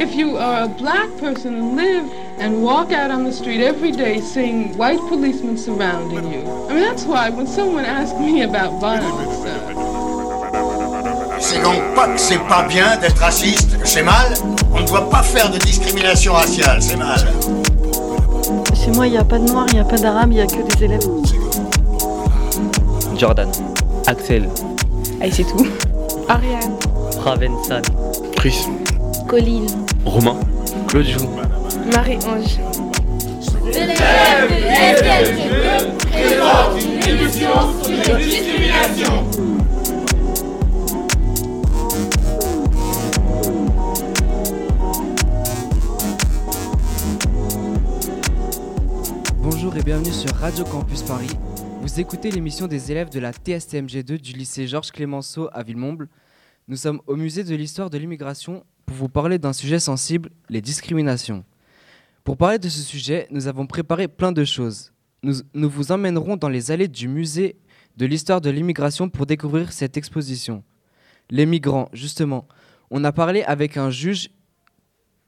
If you are a black person and live and walk out on the street every day seeing white policemen surrounding you, I mean, that's why when someone asks me about violence, uh, C'est donc pas que c'est pas bien d'être raciste, c'est mal. On ne doit pas faire de discrimination raciale, c'est mal. Chez moi, il n'y a pas de noir, il n'y a pas d'arabe, il n'y a que des élèves. Jordan. Axel. Allez, c'est tout. Ariane. Ravensan. Chris. Colline. Romain. Claude Jou. Marie-Ange. Bonjour et bienvenue sur Radio Campus Paris. Vous écoutez l'émission des élèves de la TSTMG2 du lycée Georges Clémenceau à Villemomble. Nous sommes au musée de l'histoire de l'immigration pour vous parler d'un sujet sensible, les discriminations. Pour parler de ce sujet, nous avons préparé plein de choses. Nous, nous vous emmènerons dans les allées du musée de l'histoire de l'immigration pour découvrir cette exposition. Les migrants, justement. On a parlé avec un juge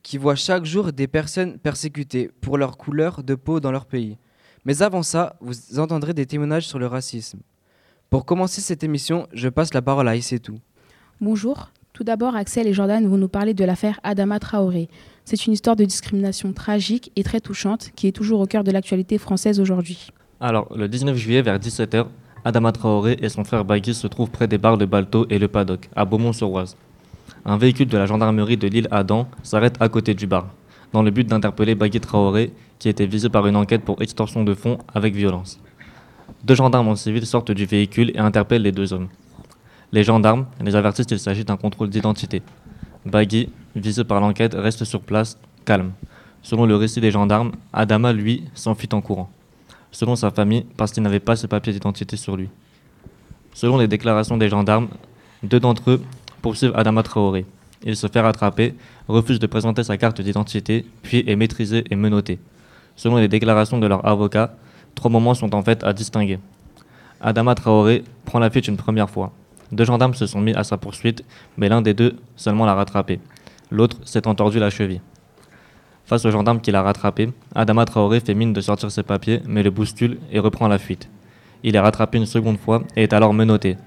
qui voit chaque jour des personnes persécutées pour leur couleur de peau dans leur pays. Mais avant ça, vous entendrez des témoignages sur le racisme. Pour commencer cette émission, je passe la parole à Issetou. Bonjour. Tout d'abord, Axel et Jordan vont nous parler de l'affaire Adama Traoré. C'est une histoire de discrimination tragique et très touchante qui est toujours au cœur de l'actualité française aujourd'hui. Alors, le 19 juillet vers 17h, Adama Traoré et son frère Bagui se trouvent près des bars de Balto et le Paddock, à Beaumont-sur-Oise. Un véhicule de la gendarmerie de l'île Adam s'arrête à côté du bar, dans le but d'interpeller Bagui Traoré, qui était visé par une enquête pour extorsion de fonds avec violence. Deux gendarmes en civil sortent du véhicule et interpellent les deux hommes. Les gendarmes les avertissent qu'il s'agit d'un contrôle d'identité. Bagui, visé par l'enquête, reste sur place, calme. Selon le récit des gendarmes, Adama, lui, s'enfuit en courant. Selon sa famille, parce qu'il n'avait pas ses papiers d'identité sur lui. Selon les déclarations des gendarmes, deux d'entre eux poursuivent Adama Traoré. Il se fait rattraper, refuse de présenter sa carte d'identité, puis est maîtrisé et menotté. Selon les déclarations de leur avocat, trois moments sont en fait à distinguer. Adama Traoré prend la fuite une première fois. Deux gendarmes se sont mis à sa poursuite, mais l'un des deux seulement l'a rattrapé. L'autre s'est entordu la cheville. Face au gendarme qui l'a rattrapé, Adama Traoré fait mine de sortir ses papiers, mais le bouscule et reprend la fuite. Il est rattrapé une seconde fois et est alors menotté.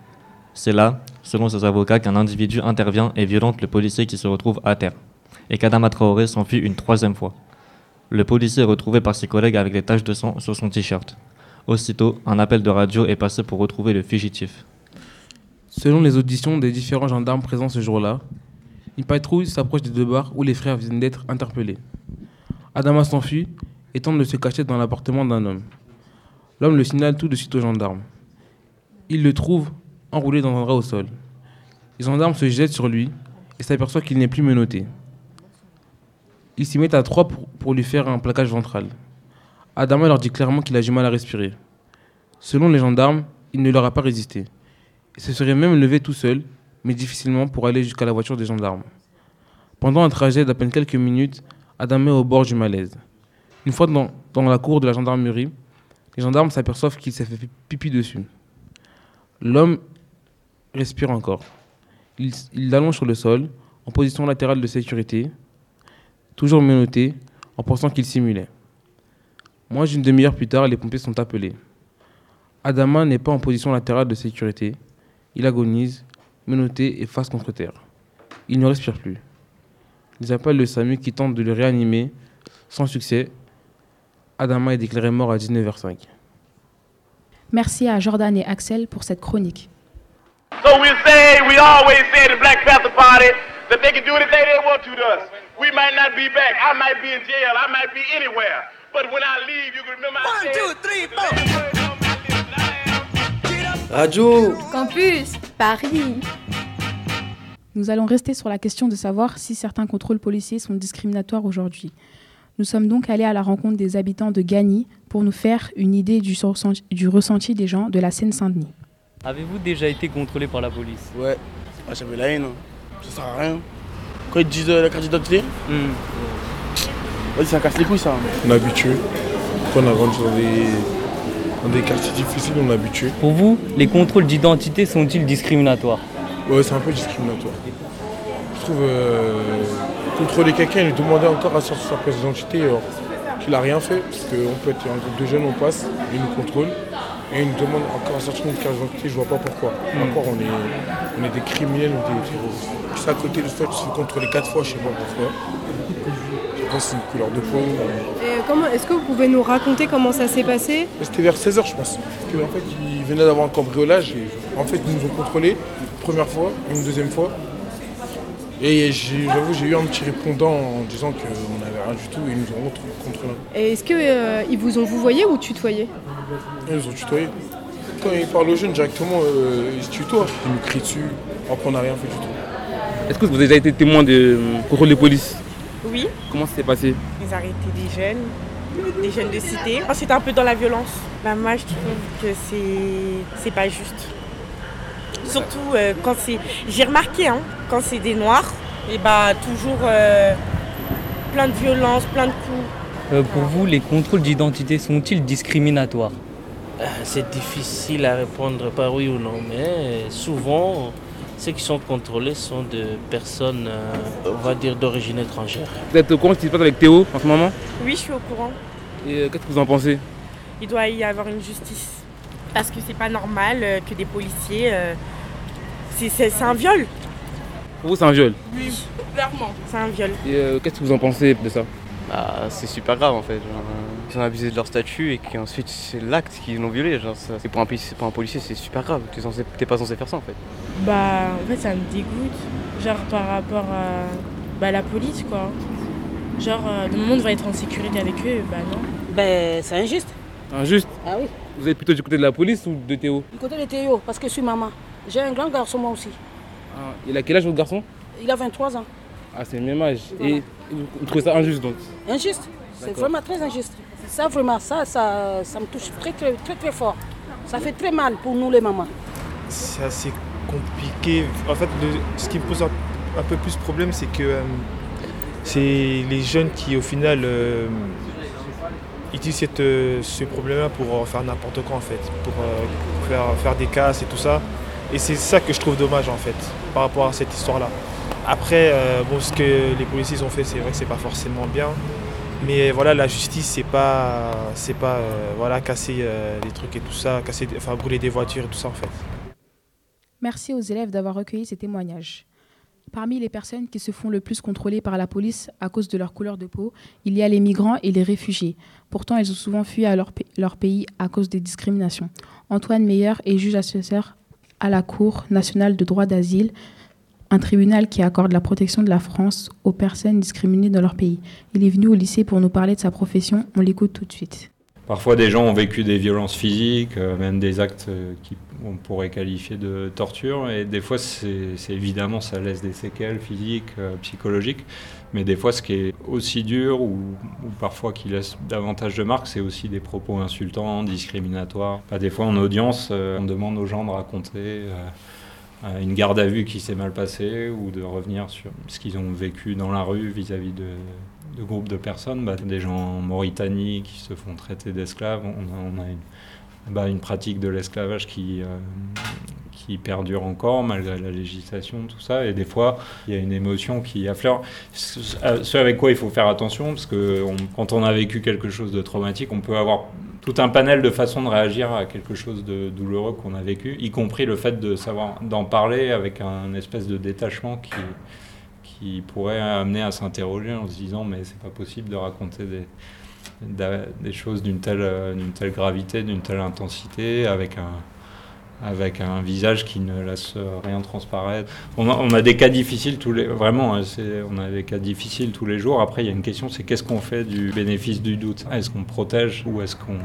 C'est là, selon ses avocats, qu'un individu intervient et violente le policier qui se retrouve à terre, et qu'Adama Traoré s'enfuit une troisième fois. Le policier est retrouvé par ses collègues avec des taches de sang sur son t-shirt. Aussitôt, un appel de radio est passé pour retrouver le fugitif. Selon les auditions des différents gendarmes présents ce jour-là, une patrouille s'approche des deux bars où les frères viennent d'être interpellés. Adama s'enfuit et tente de se cacher dans l'appartement d'un homme. L'homme le signale tout de suite aux gendarmes. Il le trouve enroulé dans un drap au sol. Les gendarmes se jettent sur lui et s'aperçoivent qu'il n'est plus menotté. Ils s'y mettent à trois pour, pour lui faire un plaquage ventral. Adama leur dit clairement qu'il a du mal à respirer. Selon les gendarmes, il ne leur a pas résisté. Il se serait même levé tout seul, mais difficilement pour aller jusqu'à la voiture des gendarmes. Pendant un trajet d'à peine quelques minutes, Adam est au bord du malaise. Une fois dans, la cour de la gendarmerie, les gendarmes s'aperçoivent qu'il s'est fait pipi dessus. L'homme respire encore. Il, il l'allonge sur le sol, en position latérale de sécurité, toujours menotté, en pensant qu'il simulait. Moins d'une demi-heure plus tard, les pompiers sont appelés. Adama n'est pas en position latérale de sécurité. Il agonise, menotté et face contre terre. Il ne respire plus. Ils appellent le SAMU qui tente de le réanimer. Sans succès, Adama est déclaré mort à 19h05. Merci à Jordan et Axel pour cette chronique. So we say, we always say the Black Panther Party that they can do anything they want to to us. We might not be back. I might be in jail. I might be anywhere. But when I leave, you can remember I One, two, three, four. Radio Campus Paris Nous allons rester sur la question de savoir si certains contrôles policiers sont discriminatoires aujourd'hui. Nous sommes donc allés à la rencontre des habitants de Gagny pour nous faire une idée du, ressenti, du ressenti des gens de la Seine-Saint-Denis. Avez-vous déjà été contrôlé par la police? Ouais, ah, j'avais la haine, hein. ça sert à rien. Quand ils disent euh, la carte d'identité, ouais, ça casse les couilles ça. On est habitué. Quand on a grandi dans des, dans des quartiers difficiles, on est habitué. Pour vous, les contrôles d'identité sont-ils discriminatoires? Ouais, c'est un peu discriminatoire. Je trouve euh, contrôler quelqu'un et lui demander encore à sortir sa pièce d'identité alors qu'il n'a rien fait, parce qu'on peut être un groupe de jeunes, on passe, ils nous contrôlent, et ils nous demandent encore à sortir une carte d'identité, je vois pas pourquoi. Mm. Encore, on est, on est des criminels ou des terroristes. À côté de ça, tu te fais contrôler quatre fois, je sais pas pourquoi. C'est une couleur de peau. ou- Et comment, est-ce que vous pouvez nous raconter comment ça s'est passé? C'était vers 16h, je pense. Parce qu'en fait, ils venaient d'avoir un cambriolage et en fait, ils nous ont contrôlés première fois, une deuxième fois. Et j'avoue, j'ai eu un petit répondant en disant qu'on n'avait rien du tout et ils nous ont contrôlé. Et est-ce qu'ils vous ont vous voyé ou tutoyé? Ils nous ont tutoyé. Quand ils parlent aux jeunes directement, euh, ils se tutoient. Ils nous crient dessus, alors qu'on n'a rien fait du tout. Est-ce que vous avez déjà été témoin de euh, contrôle de police Oui, Comment ça s'est passé ils arrêtaient des jeunes, des jeunes de cité. Ensuite, un peu dans la violence. Bah, moi, je trouve que c'est c'est pas juste. Surtout euh, quand c'est. J'ai remarqué, hein, quand c'est des noirs, et bah toujours euh, plein de violence, plein de coups. Euh, Pour vous, les contrôles d'identité sont-ils discriminatoires? C'est difficile à répondre par oui ou non, mais souvent, ceux qui sont contrôlés sont de personnes, euh, on va dire, d'origine étrangère. Vous êtes au courant de ce qui se passe avec Théo en ce moment? Oui, je suis au courant. Et euh, qu'est-ce que vous en pensez? Il doit y avoir une justice. Parce que c'est pas normal euh, que des policiers. euh, c'est- un viol. Pour vous, c'est un viol? Oui, clairement. C'est un viol. Et euh, qu'est-ce que vous en pensez de ça? Bah, c'est super grave en fait. Genre, euh, ils ont abusé de leur statut et qu'ensuite c'est l'acte qu'ils l'ont violé. Genre, ça, c'est pour, un, polici- pour un policier, c'est super grave. T'es, censé- t'es pas censé faire ça en fait. Bah, en fait, ça me dégoûte. Genre, par rapport à bah, la police, quoi. Genre, euh, le monde va être en sécurité avec eux, bah non. Ben, c'est injuste. Injuste Ah oui. Vous êtes plutôt du côté de la police ou de Théo Du côté de Théo, parce que je suis maman. J'ai un grand garçon moi aussi. Ah, Il a quel âge votre garçon? Il a 23 ans. Ah, c'est le même âge. Et vous vous trouvez ça injuste donc? Injuste. C'est D'accord. vraiment très injuste. Ça, vraiment, ça, ça, ça me touche très, très, très, très fort. Ça fait très mal pour nous les mamans. C'est compliqué. En fait, ce qui me pose un, peu plus problème, c'est que euh, c'est les jeunes qui, au final, euh, utilisent euh, ce problème-là pour faire n'importe quoi, en fait, pour faire, faire des casses et tout ça. Et c'est ça que je trouve dommage, en fait, par rapport à cette histoire-là. Après, bon, ce que les policiers ont fait, c'est vrai que c'est pas forcément bien. Mais voilà, la justice, c'est pas, euh, casser euh, des trucs et tout ça, brûler des voitures et tout ça, en fait. Merci aux élèves d'avoir recueilli ces témoignages. Parmi les personnes qui se font le plus contrôler par la police à cause de leur couleur de peau, il y a les migrants et les réfugiés. Pourtant, ils ont souvent fui à leur, leur pays à cause des discriminations. Antoine Meyer est juge assesseur à la Cour nationale de droit d'asile, un tribunal qui accorde la protection de la France aux personnes discriminées dans leur pays. Il est venu au lycée pour nous parler de sa profession. On l'écoute tout de suite. Parfois, des gens ont vécu des violences physiques, euh, même des actes euh, qu'on pourrait qualifier de torture. Et des fois, c'est évidemment, ça laisse des séquelles physiques, euh, psychologiques. Mais des fois, ce qui est aussi dur ou, parfois qui laisse davantage de marques, c'est aussi des propos insultants, discriminatoires. Enfin, des fois, en audience, on demande aux gens de raconter. Une garde à vue qui s'est mal passée ou de revenir sur ce qu'ils ont vécu dans la rue vis-à-vis de, groupes de personnes, bah, des gens en Mauritanie qui se font traiter d'esclaves. On a, bah, une pratique de l'esclavage qui, euh, qui perdure encore malgré la législation, tout ça. Et des fois, il y a une émotion qui affleure. Ce ce avec quoi il faut faire attention, parce que quand on a vécu quelque chose de traumatique, on peut avoir tout un panel de façons de réagir à quelque chose de douloureux qu'on a vécu, y compris le fait de savoir d'en parler avec un espèce de détachement qui, qui pourrait amener à s'interroger en se disant mais c'est pas possible de raconter des, des choses d'une telle, euh, d'une telle gravité, d'une telle intensité, avec un, avec un visage qui ne laisse rien transparaître. On a, des cas difficiles tous les, vraiment, hein, on a des cas difficiles tous les jours. Après, il y a une question, c'est qu'est-ce qu'on fait du bénéfice du doute? Est-ce qu'on protège ou est-ce qu'on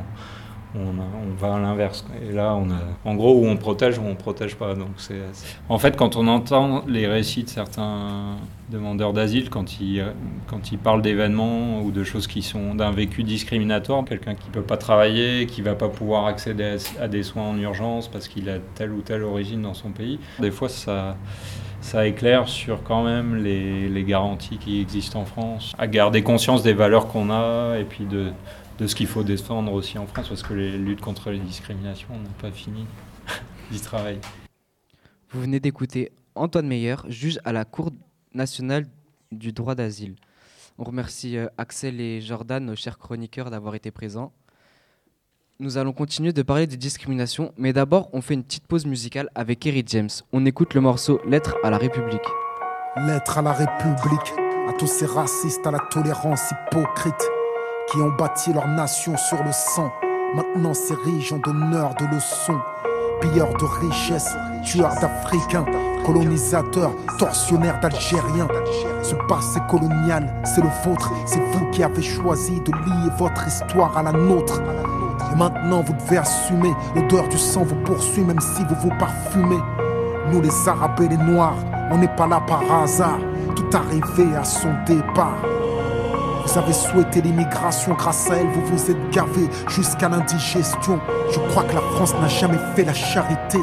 on, va à l'inverse Et là, on a, en gros, où on protège ou on protège pas. Donc, c'est, en fait, quand on entend les récits de certains demandeurs d'asile, quand ils, quand ils parlent d'événements ou de choses qui sont d'un vécu discriminatoire, quelqu'un qui peut pas travailler, qui va pas pouvoir accéder à, des soins en urgence parce qu'il a telle ou telle origine dans son pays, des fois, ça ça éclaire sur quand même les garanties qui existent en France, à garder conscience des valeurs qu'on a et puis de, de ce qu'il faut défendre aussi en France, parce que les luttes contre les discriminations n'ont pas fini d'y travailler. Vous venez d'écouter Antoine Meyer, juge à la Cour nationale du droit d'asile. On remercie euh, Axel et Jordan, nos chers chroniqueurs, d'avoir été présents. Nous allons continuer de parler des discriminations, mais d'abord, on fait une petite pause musicale avec Kerry James. On écoute le morceau Lettre à la République. Lettre à la République, à tous ces racistes, à la tolérance hypocrite, qui ont bâti leur nation sur le sang. Maintenant s'érigent en donneurs de leçons, pilleurs de richesses, tueurs d'Africains, colonisateurs, tortionnaires d'Algériens. Ce passé colonial, c'est le vôtre, c'est vous qui avez choisi de lier votre histoire à la nôtre. Et maintenant vous devez assumer, l'odeur du sang vous poursuit même si vous vous parfumez. Nous les Arabes et les Noirs, on n'est pas là par hasard, tout arrivé à son départ. Vous avez souhaité l'immigration, grâce à elle vous vous êtes gavé jusqu'à l'indigestion. Je crois que la France n'a jamais fait la charité.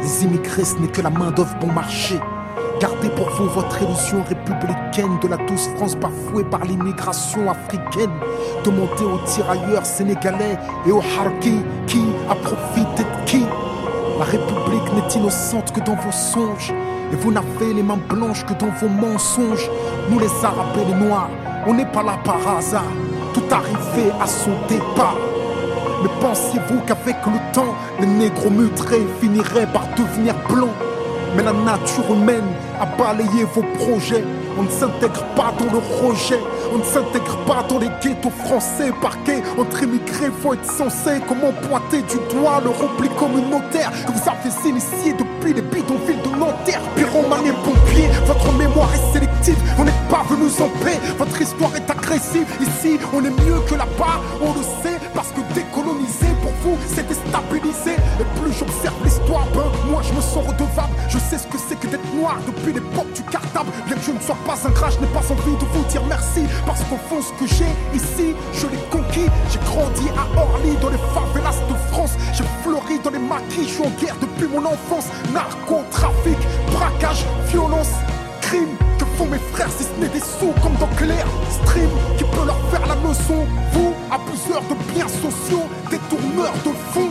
Les immigrés, ce n'est que la main d'œuvre bon marché. Gardez pour vous votre illusion républicaine de la douce France bafouée par l'immigration africaine. Demandez aux tirailleurs sénégalais et aux harkis qui a profité de qui. La République n'est innocente que dans vos songes. Et vous n'avez les mains blanches que dans vos mensonges. Nous les Arabes et les Noirs, on n'est pas là par hasard. Tout arrivé à son départ. Mais pensiez-vous qu'avec le temps, les négros mutrés finiraient par devenir blancs Mais la nature humaine a balayé vos projets. On ne s'intègre pas dans le rejet. On ne s'intègre pas dans les ghettos français parqués. Entre immigrés, faut être censé. Comment pointer du doigt le repli communautaire que vous avez initié depuis les bidonvilles de Nanterre. Pyromane et pompiers, votre mémoire est sélective. On n'est pas venus en paix. Votre histoire est agressive. Ici, on est mieux que là-bas. On le sait parce que décoloniser pour vous, c'est déstabiliser. Et plus j'observe l'histoire, ben, moi je me sens redevable. Je sais ce que c'est que d'être noir depuis l'époque du cartable. Bien que je ne sois pas un gras, je n'ai pas envie de vous dire merci. Parce qu'au fond, ce que j'ai ici, je l'ai conquis. J'ai grandi à Orly, dans les favelas de France. J'ai fleuri dans les maquis, je suis en guerre depuis mon enfance. Narcotrafic, braquage, violence, crime. Que font mes frères si ce n'est des sous comme dans Claire Stream qui peut leur faire la leçon Vous, abuseurs de biens sociaux, détourneurs de fonds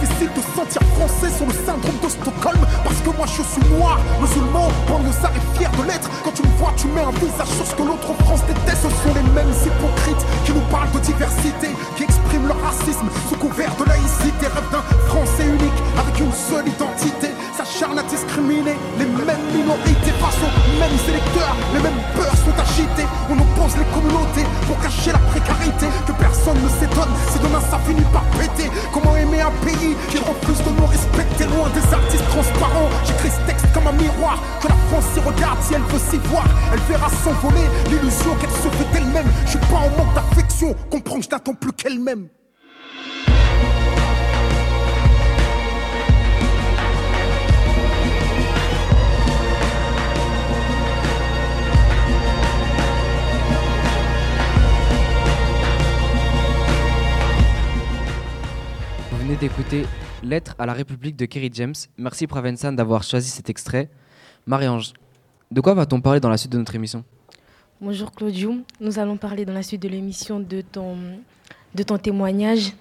Difficile de se sentir français sur le syndrome de Stockholm. Parce que moi je suis noir, musulman, banlieusard et fier de l'être. Quand tu me vois tu mets un visage sur ce que l'autre France déteste. Ce sont les mêmes hypocrites qui nous parlent de diversité Qui expriment leur racisme sous couvert de laïcité. Rêve d'un français unique avec une seule identité S'acharne à discriminer les mêmes minorités face aux mêmes électeurs. Les mêmes peurs sont agités On oppose les communautés pour cacher la précarité. Que personne ne s'étonne si demain ça finit par péter. Comment aimer un pays qui refuse de nous respecter Loin des artistes transparents? J'écris ce texte comme un miroir. Que la France s'y regarde si elle veut s'y voir. Elle verra s'envoler l'illusion qu'elle se fait d'elle-même. Je suis pas en manque d'affection. Comprends que je n'attends plus qu'elle-même d'écouter Lettre à la République de Kerry James. Merci Pravensan d'avoir choisi cet extrait. Marie-Ange, de quoi va-t-on parler dans la suite de notre émission? Bonjour Claudio, nous allons parler dans la suite de l'émission de ton, de ton témoignage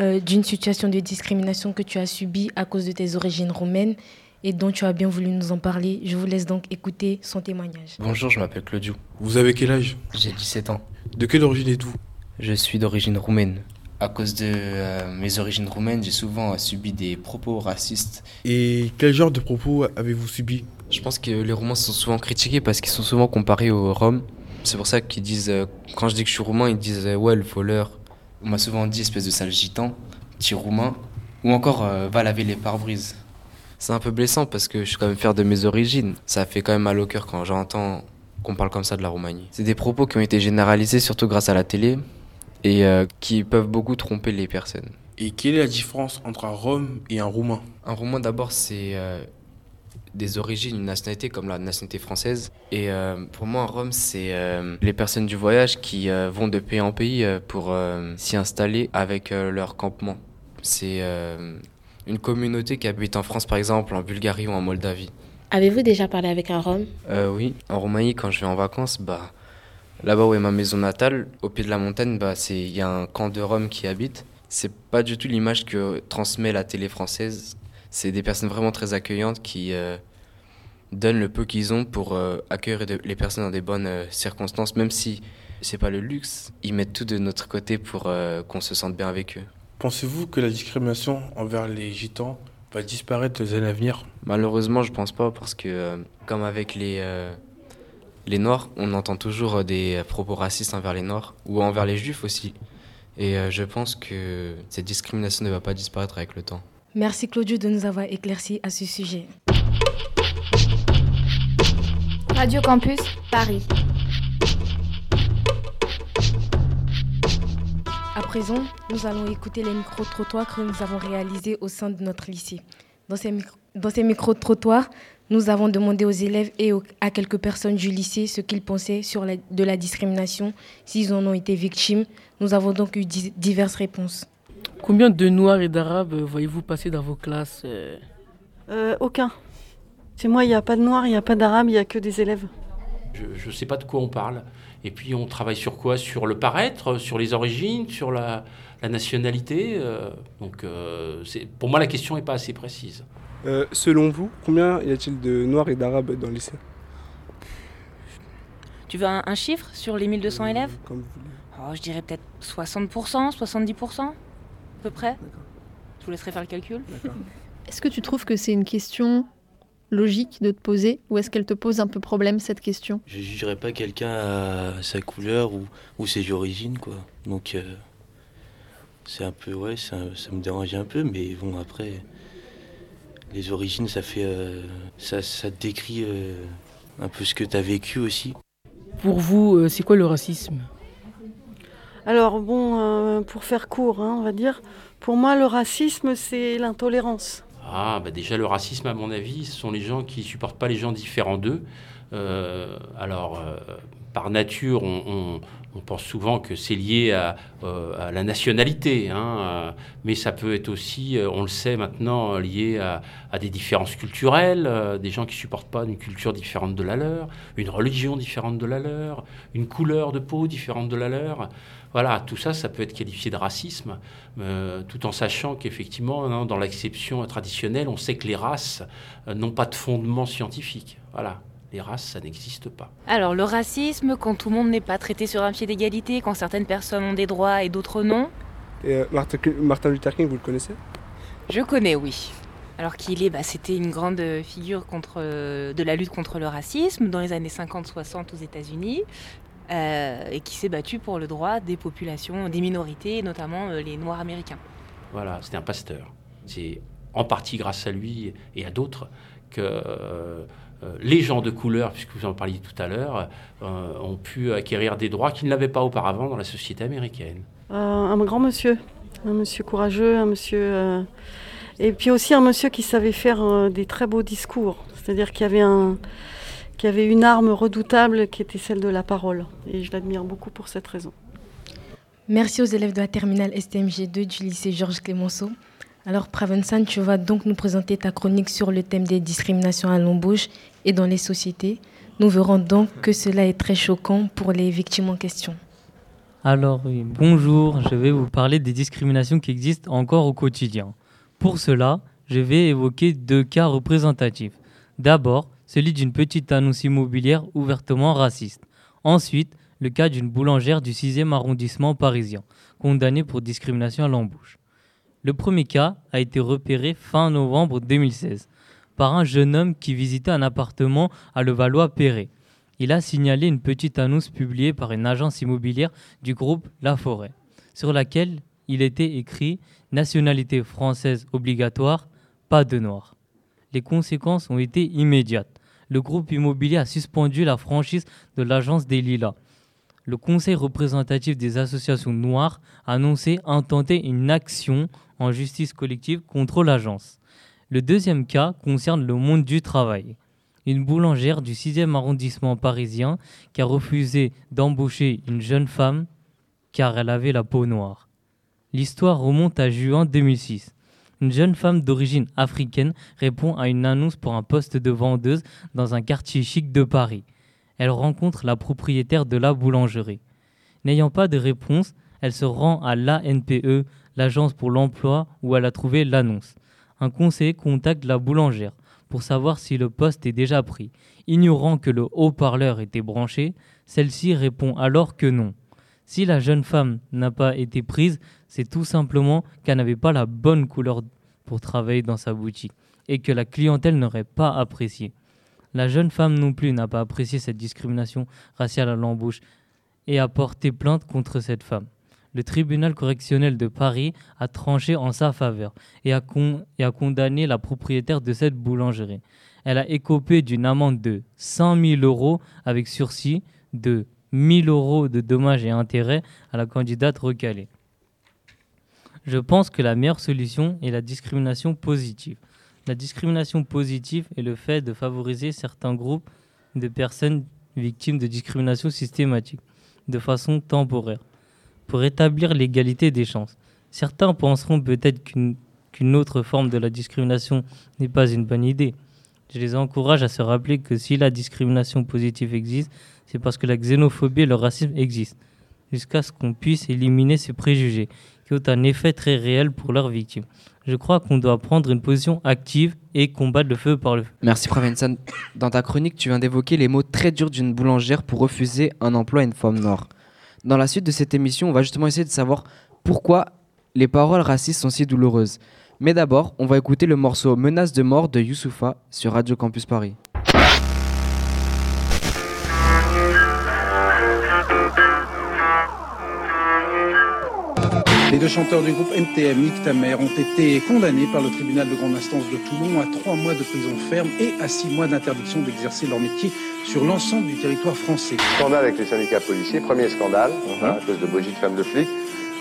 euh, d'une situation de discrimination que tu as subie à cause de tes origines roumaines et dont tu as bien voulu nous en parler. Je vous laisse donc écouter son témoignage. Bonjour, je m'appelle Claudio. Vous avez quel âge? J'ai 17 ans. De quelle origine êtes-vous? Je suis d'origine roumaine. À cause de euh, mes origines roumaines, j'ai souvent subi des propos racistes. Et quel genre de propos avez-vous subi? Je pense que les Roumains sont souvent critiqués parce qu'ils sont souvent comparés aux Roms. C'est pour ça qu'ils disent, euh, quand je dis que je suis roumain, ils disent euh, ouais, le voleur. On m'a souvent dit espèce de sale gitan, petit roumain, ou encore euh, va laver les pare-brises. C'est un peu blessant parce que je suis quand même fier de mes origines. Ça fait quand même mal au cœur quand j'entends qu'on parle comme ça de la Roumanie. C'est des propos qui ont été généralisés surtout grâce à la télé et euh, qui peuvent beaucoup tromper les personnes. Et quelle est la différence entre un Rome et un Roumain? Un Roumain d'abord c'est euh, des origines, une nationalité comme la nationalité française. Et euh, pour moi un Rome c'est euh, les personnes du voyage qui euh, vont de pays en pays euh, pour euh, s'y installer avec euh, leur campement. C'est euh, une communauté qui habite en France par exemple, en Bulgarie ou en Moldavie. Avez-vous déjà parlé avec un Rome? Euh, oui, en Roumanie, quand je vais en vacances, bah, là-bas où est ma maison natale, au pied de la montagne, bah, c'est il y a un camp de Roms qui habite. C'est pas du tout l'image que transmet la télé française. C'est des personnes vraiment très accueillantes qui euh, donnent le peu qu'ils ont pour euh, accueillir de- les personnes dans des bonnes euh, circonstances, même si c'est pas le luxe. Ils mettent tout de notre côté pour qu'on se sente bien avec eux. Pensez-vous que la discrimination envers les gitans va disparaître dans les années à venir? Malheureusement, je pense pas parce que, comme avec les, les Noirs, on entend toujours euh, des euh, propos racistes envers les Noirs ou envers les Juifs aussi. Et euh, je pense que cette discrimination ne va pas disparaître avec le temps. Merci Claudio de nous avoir éclairci à ce sujet. Radio Campus Paris. À présent, nous allons écouter les micro-trottoirs que nous avons réalisés au sein de notre lycée. Dans ces, micro- dans ces micro-trottoirs, nous avons demandé aux élèves et aux- à quelques personnes du lycée ce qu'ils pensaient sur la- de la discrimination, s'ils en ont été victimes. Nous avons donc eu di- diverses réponses. Combien de Noirs et d'Arabes voyez-vous passer dans vos classes euh Euh, aucun. Chez moi, il n'y a pas de noirs, il n'y a pas d'arabes, il n'y a que des élèves. Je ne sais pas de quoi on parle. Et puis on travaille sur quoi? Sur le paraître, sur les origines, sur la, la nationalité. euh, donc euh, c'est- pour moi la question n'est pas assez précise. Euh, selon vous, combien y a-t-il de Noirs et d'Arabes dans le lycée Tu veux un, un chiffre sur les 1200 élèves Comme vous voulez. Oh, Je dirais peut-être 60%, 70% à peu près. Je vous laisserai faire le calcul. Est-ce que tu trouves que c'est une question logique de te poser ou est-ce qu'elle te pose un peu problème cette question? Je jugerai pas quelqu'un à sa couleur ou, ou ses origines, quoi. Donc, euh, c'est un peu, ouais, ça, ça me dérange un peu, mais bon, après, les origines, ça fait. euh, ça, ça décrit euh, un peu ce que tu as vécu aussi. Pour vous, euh, c'est quoi le racisme? Alors bon, euh, pour faire court, hein, on va dire, pour moi, le racisme, c'est l'intolérance. Ah, bah déjà le racisme, à mon avis, ce sont les gens qui supportent pas les gens différents d'eux. Euh, alors, euh, par nature, on, on- on pense souvent que c'est lié à, euh, la nationalité, hein, euh, mais ça peut être aussi, euh, on le sait maintenant, lié à, des différences culturelles, des gens qui supportent pas une culture différente de la leur, une religion différente de la leur, une couleur de peau différente de la leur. Voilà, tout ça, ça peut être qualifié de racisme, tout en sachant qu'effectivement, hein, dans l'acception traditionnelle, on sait que les races n'ont pas de fondement scientifique. Voilà, les races, ça n'existe pas. Alors, le racisme, quand tout le monde n'est pas traité sur un pied d'égalité, quand certaines personnes ont des droits et d'autres non, Et euh, Martin, Luther King, vous le connaissez? Je connais, oui. Alors qu'il est, bah, c'était une grande figure contre, euh, de la lutte contre le racisme dans les années 50-60 aux États-Unis, euh, et qui s'est battu pour le droit des populations, des minorités, et notamment euh, les Noirs américains. Voilà, c'était un pasteur. C'est en partie grâce à lui et à d'autres que euh, euh, les gens de couleur, puisque vous en parliez tout à l'heure, euh, ont pu acquérir des droits qu'ils n'avaient pas auparavant dans la société américaine. Euh, un grand monsieur, un monsieur courageux, un monsieur... euh, Et puis aussi un monsieur qui savait faire euh, des très beaux discours, c'est-à-dire qu'il y avait un... qui avait une arme redoutable qui était celle de la parole. Et je l'admire beaucoup pour cette raison. Merci aux élèves de la terminale STMG2 du lycée Georges Clémenceau. Alors, Pravensan, tu vas donc nous présenter ta chronique sur le thème des discriminations à l'embauche et dans les sociétés. Nous verrons donc que cela est très choquant pour les victimes en question. Alors oui, bonjour, je vais vous parler des discriminations qui existent encore au quotidien. Pour cela, je vais évoquer deux cas représentatifs. D'abord, celui d'une petite annonce immobilière ouvertement raciste. Ensuite, le cas d'une boulangère du 6e arrondissement parisien, condamnée pour discrimination à l'embauche. Le premier cas a été repéré fin novembre 2016 par un jeune homme qui visitait un appartement à Levallois-Perret. Il a signalé une petite annonce publiée par une agence immobilière du groupe La Forêt, sur laquelle il était écrit Nationalité française obligatoire, pas de noir. Les conséquences ont été immédiates. Le groupe immobilier a suspendu la franchise de l'agence des Lilas. Le conseil représentatif des associations noires a annoncé intenter une action en justice collective contre l'agence. Le deuxième cas concerne le monde du travail. Une boulangère du 6e arrondissement parisien qui a refusé d'embaucher une jeune femme car elle avait la peau noire. L'histoire remonte à juin 2006. Une jeune femme d'origine africaine répond à une annonce pour un poste de vendeuse dans un quartier chic de Paris. Elle rencontre la propriétaire de la boulangerie. N'ayant pas de réponse, elle se rend à l'ANPE, l'agence pour l'emploi, où elle a trouvé l'annonce un conseiller contacte la boulangère pour savoir si le poste est déjà pris. Ignorant que le haut-parleur était branché, celle-ci répond alors que non. Si la jeune femme n'a pas été prise, c'est tout simplement qu'elle n'avait pas la bonne couleur pour travailler dans sa boutique et que la clientèle n'aurait pas apprécié. La jeune femme non plus n'a pas apprécié cette discrimination raciale à l'embauche et a porté plainte contre cette femme le tribunal correctionnel de Paris a tranché en sa faveur et a, condamné la propriétaire de cette boulangerie. Elle a écopé d'une amende de 100 000 euros avec sursis de 1000 euros de dommages et intérêts à la candidate recalée. Je pense que la meilleure solution est la discrimination positive. La discrimination positive est le fait de favoriser certains groupes de personnes victimes de discrimination systématique de façon temporaire pour établir l'égalité des chances. Certains penseront peut-être qu'une autre forme de la discrimination n'est pas une bonne idée. Je les encourage à se rappeler que si la discrimination positive existe, c'est parce que la xénophobie et le racisme existent, jusqu'à ce qu'on puisse éliminer ces préjugés, qui ont un effet très réel pour leurs victimes. Je crois qu'on doit prendre une position active et combattre le feu par le feu. Merci Pravensan. Dans ta chronique, tu viens d'évoquer les mots très durs d'une boulangère pour refuser un emploi à une femme noire. Dans la suite de cette émission, on va justement essayer de savoir pourquoi les paroles racistes sont si douloureuses. Mais d'abord, on va écouter le morceau Menace de mort de Youssoufa sur Radio Campus Paris. Les deux chanteurs du groupe MTM, Nick Tamer, ont été condamnés par le tribunal de grande instance de Toulon à trois mois de prison ferme et à six mois d'interdiction d'exercer leur métier sur l'ensemble du territoire français. Scandale avec les syndicats policiers, premier scandale, mhm. à cause de Brigitte Femme de flic.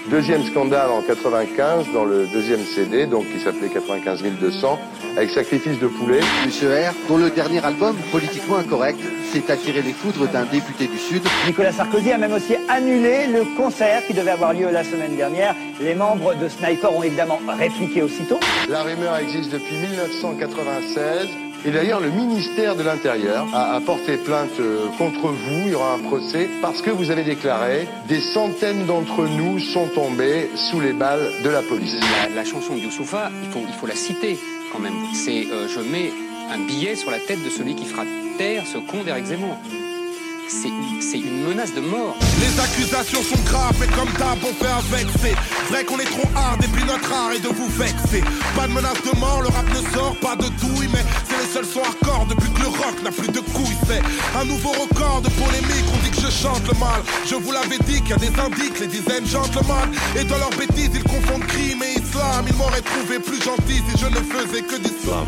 Deuxième scandale en 95 dans le deuxième CD, donc qui s'appelait 95 200, avec Sacrifice de poulet. Monsieur R, dont le dernier album, politiquement incorrect, s'est attiré les foudres d'un député du Sud. Nicolas Sarkozy a même aussi annulé le concert qui devait avoir lieu la semaine dernière. Les membres de Sniper ont évidemment répliqué aussitôt. La rumeur existe depuis 1996. Et d'ailleurs, le ministère de l'Intérieur a, porté plainte euh, contre vous. Il y aura un procès parce que vous avez déclaré des centaines d'entre nous sont tombés sous les balles de la police. La, chanson de Youssoufa, il faut, la citer quand même. C'est euh, Je mets un billet sur la tête de celui qui fera taire ce con d'Éric Zemmour c'est une menace de mort. Les accusations sont graves, mais comme d'hab, on fait avec. C'est vrai qu'on est trop hard, et puis notre art est de vous vexer. Pas de menace de mort, le rap ne sort pas de douille, mais c'est le seul son hardcore depuis que le rock n'a plus de couilles. C'est un nouveau record de polémique, on dit que je chante le mal. Je vous l'avais dit qu'il y a des indices, les dizaines gentlemen. Et dans leurs bêtises, ils confondent crime et islam. Ils m'auraient trouvé plus gentil si je ne faisais que d'islam.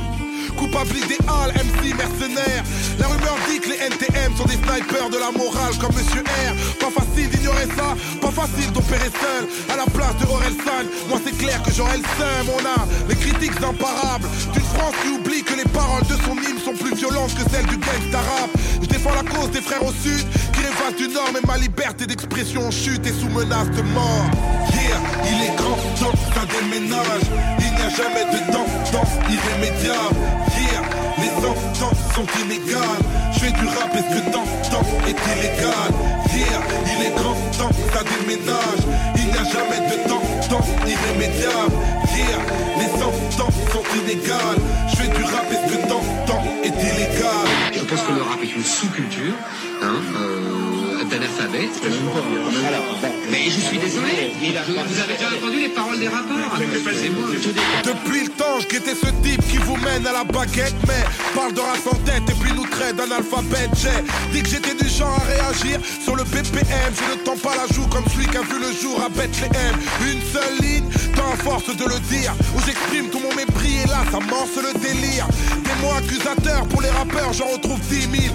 Coupable idéal, MC mercenaire. La rumeur dit que les NTM sont des snipers de la morale comme Monsieur R. Pas facile d'ignorer ça, pas facile d'opérer seul. À la place de Orelsan, moi c'est clair que j'aurais le seum. On a les critiques imparables d'une France qui oublie que les paroles de son hymne sont plus violentes que celles du gangsta rap. Je défends la cause des frères au sud qui rêvent du nord, mais ma liberté d'expression chute et sous menace de mort. Yeah, il est grand temps, déménage. Jamais de temps, irrémédiable. Yeah, les enfants sont inégales. Je fais du rap, est-ce que tant, temps est illégal? Yeah, il est grand temps, ça déménage. Il n'y a jamais de temps, temps irrémédiable. Yeah, les cent ans sont inégales. Je fais du rap, est-ce que tant, temps est illégal? Je pense que le rap est une sous-culture hein, euh, Mais je suis désolé, vous avez déjà entendu les paroles des dis- Depuis le temps, je guettais ce type qui vous mène à la baguette, mais parle de race en tête et puis nous traite d'un alphabet. J'ai dit que j'étais du genre à réagir sur le BPM. Je ne tends pas la joue comme celui qui a vu le jour à Bethléem. Une seule ligne, tant force de le dire, où j'exprime tout mon mépris et là ça morce le délire. Des mots accusateurs pour les rappeurs, j'en retrouve 10 000.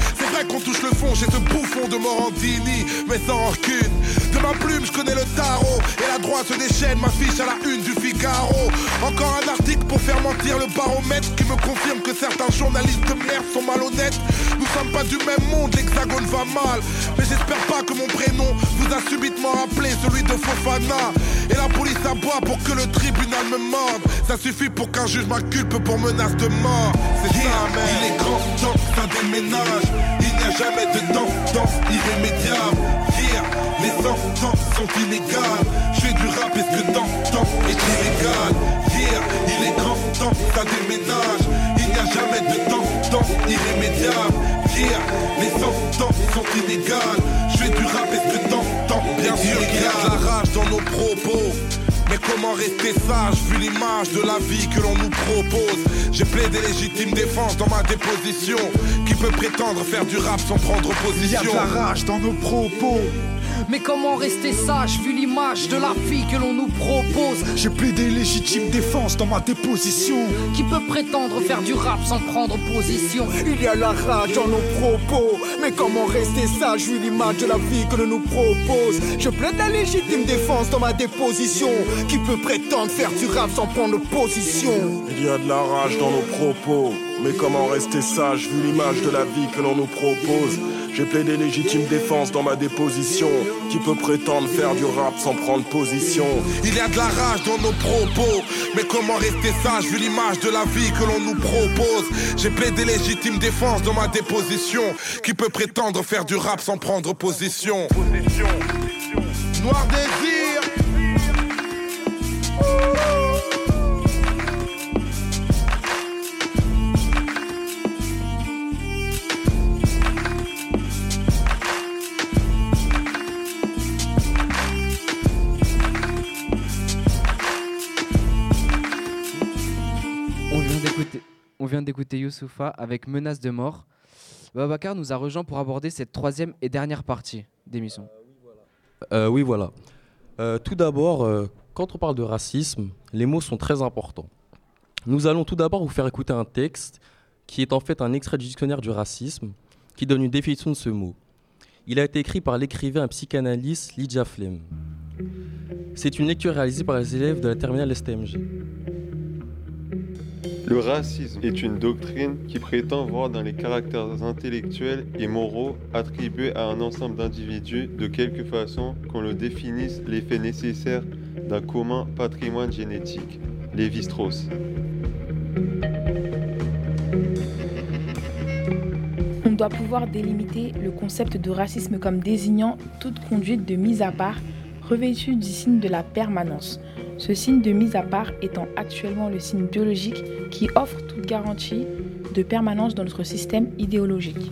Qu'on touche le fond, j'ai ce bouffon de Morandini, mais sans rancune. De ma plume, je connais le tarot et la droite se déchaîne, m'affiche à la une du Figaro. Encore un article pour faire mentir le baromètre qui me confirme que certains journalistes de merde sont malhonnêtes. Nous sommes pas du même monde, l'hexagone va mal. Mais j'espère pas que mon prénom vous a subitement rappelé celui de Fofana. Et la police aboie pour que le tribunal me morde. Ça suffit pour qu'un juge m'inculpe pour menace de mort. C'est ça, man. Il est grand temps que ça déménage. Il jamais de temps, temps irrémédiable. Here, les sentences sont inégales. Je fais du rap, est-ce que temps, temps est illégal? Here, il est grand temps ça déménage. Il n'y a jamais de temps, temps irrémédiable. Here, les sentences sont inégales. Je fais du rap, est-ce que temps, temps bien sûr il y a de la rage dans nos propos. Mais comment rester sage vu l'image de la vie que l'on nous propose? J'ai plaidé légitime défense dans ma déposition. Qui peut prétendre faire du rap sans prendre Il y a position de la rage dans nos propos. Mais comment rester sage vu l'image de la vie que l'on nous propose? J'ai plaidé légitime défense dans ma déposition. Qui peut prétendre faire du rap sans prendre position? Il y a la rage dans nos propos. Mais comment rester sage vu l'image de la vie que l'on nous propose? Je plaide la légitime défense dans ma déposition. Qui peut prétendre faire du rap sans prendre position? Il y a de la rage dans nos propos. Mais comment rester sage vu l'image de la vie que l'on nous propose? J'ai plaidé légitime défense dans ma déposition. Qui peut prétendre faire du rap sans prendre position? Il y a de la rage dans nos propos. Mais comment rester sage vu l'image de la vie que l'on nous propose? J'ai plaidé légitime défense dans ma déposition. Qui peut prétendre faire du rap sans prendre position? Noir désir d'écouter Youssoufa avec Menace de mort. Babacar nous a rejoint pour aborder cette troisième et dernière partie d'émission. Euh, oui, voilà. Euh, tout d'abord, euh, quand on parle de racisme, les mots sont très importants. Nous allons tout d'abord vous faire écouter un texte qui est en fait un extrait du dictionnaire du racisme qui donne une définition de ce mot. Il a été écrit par l'écrivain et psychanalyste Lydia Flem. C'est une lecture réalisée par les élèves de la terminale STMG. Le racisme est une doctrine qui prétend voir dans les caractères intellectuels et moraux attribués à un ensemble d'individus de quelque façon qu'on le définisse l'effet nécessaire d'un commun patrimoine génétique. Lévi-Strauss. On doit pouvoir délimiter le concept de racisme comme désignant toute conduite de mise à part revêtue du signe de la permanence. Ce signe de mise à part étant actuellement le signe biologique qui offre toute garantie de permanence dans notre système idéologique.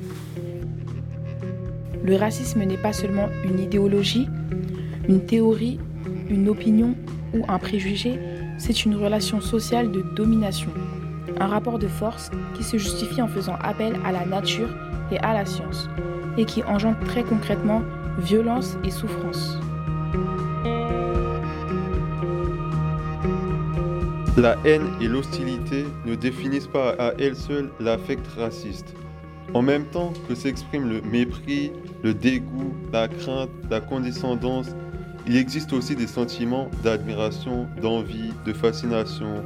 Le racisme n'est pas seulement une idéologie, une théorie, une opinion ou un préjugé, c'est une relation sociale de domination, un rapport de force qui se justifie en faisant appel à la nature et à la science, et qui engendre très concrètement violence et souffrance. La haine et l'hostilité ne définissent pas à elles seules l'affect raciste. En même temps que s'exprime le mépris, le dégoût, la crainte, la condescendance, il existe aussi des sentiments d'admiration, d'envie, de fascination.